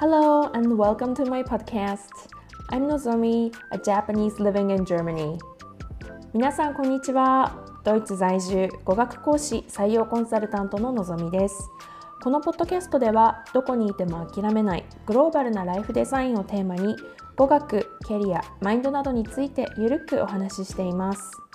Hello and welcome to my podcast. I'm Nozomi, a Japanese living in Germany. 皆さんこんにちは。ドイツ在住語学講師採用コンサルタントののぞみです。このポッドキャストではどこにいても諦めないグローバルなライフデザインをテーマに語学、キャリア、マインドなどについてゆるくお話ししています。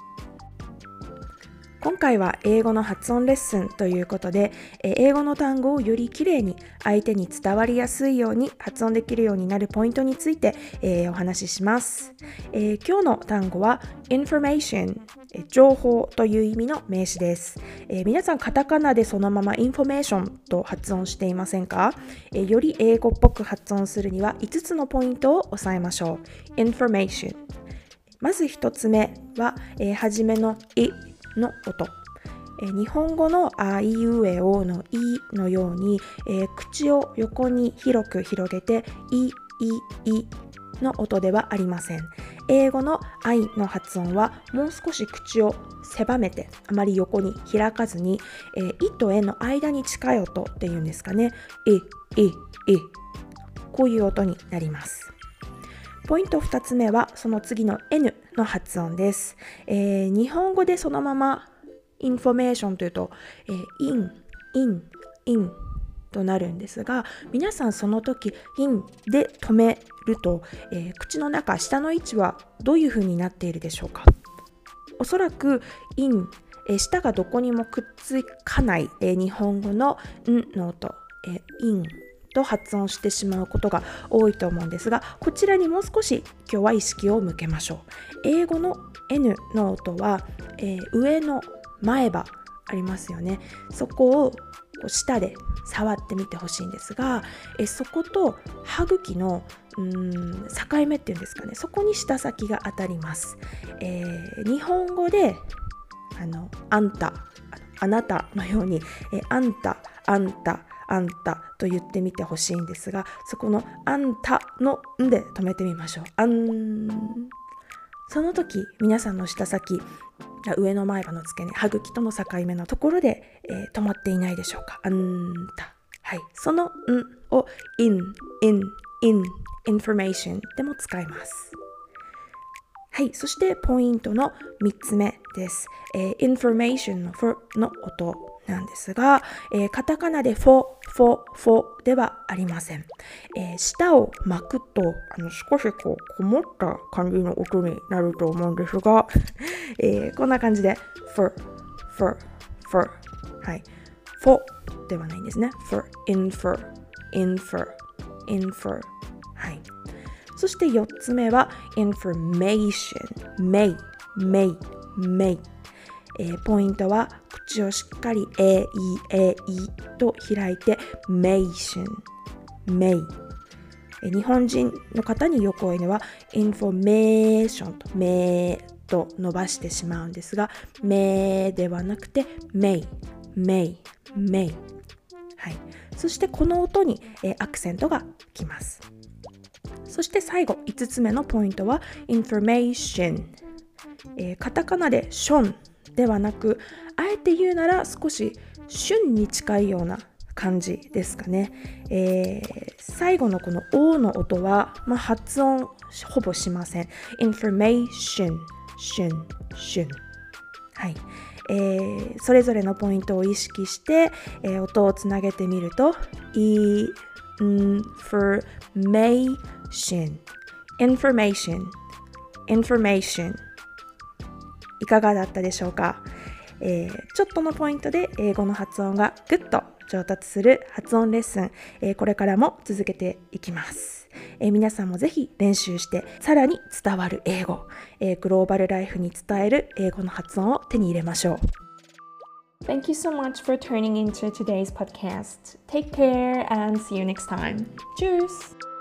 今回は英語の発音レッスンということで、英語の単語をよりきれいに相手に伝わりやすいように発音できるようになるポイントについて、えー、お話しします、えー、今日の単語は information 情報という意味の名詞です、えー、皆さんカタカナでそのまま information と発音していませんか、えより英語っぽく発音するには5つのポイントを押さえましょう。information まず1つ目は、えー、初めの「い」の音。え日本語のあいうえおのいのように、えー、口を横に広く広げていいいの音ではありません。英語の愛の発音はもう少し口を狭めてあまり横に開かずに、えー、いとえの間に近い音っていうんですかね。い、い、い。こういう音になります。ポイント2つ目はその次の N の発音です。えー、日本語でそのままインフォメーションというと、えー、イン、イン、インとなるんですが皆さんその時インで止めると、えー、口の中舌の位置はどういう風になっているでしょうか？おそらくイン、えー、舌がどこにもくっつかない、えー、日本語のんの音、えインと発音してしまうことが多いと思うんですがこちらにもう少し今日は意識を向けましょう。英語の N の音は、えー、上の前歯ありますよね。そこを舌で触ってみてほしいんですがえそこと歯茎のうん境目っていうんですかね。そこに舌先が当たります、えー、日本語であのあんたあなたのようにえあんたあんたあんたと言ってみてほしいんですがそこのあんたのんで止めてみましょう。あんその時皆さんの舌先上の前歯の付け根歯茎との境目のところで、えー、止まっていないでしょうか。あんた。はい。そのんを in in in information でも使います。はい、そしてポイントの3つ目です。えー、information の for の音なんですが、えー、カタカナでフォ、フォ、フォではありません。えー、舌を巻くとあの少しこうこもった感じの音になると思うんですが、えー、こんな感じで for, for, for はい。for ではないんですね。for, infer, infer, infer はい。そして4つ目は information, may, may, may えー、ポイントは口をしっかり A、E、A、E と開いて Mation、May 日本人の方によく多いのは Information と May と伸ばしてしまうんですが May ではなくて May、May、May はい、そしてこの音に、え、アクセントがきます。そして最後5つ目のポイントは Information、え、カタカナでション。ではなくあえて言うなら少し旬に近いような感じですかね、えー、最後のこの「O」の音は、まあ、発音ほぼしません。information 旬旬はい。えー、それぞれのポイントを意識して、えー、音をつなげてみると information information information いかがだったでしょうか、えー、ちょっとのポイントで英語の発音がぐっと上達する発音レッスン、えー、これからも続けていきます、えー、皆さんもぜひ練習してさらに伝わる英語、えグローバルライフに伝える英語の発音を手に入れましょう Thank you so much for turning into today's podcast. Take care and see you next time. Cheers!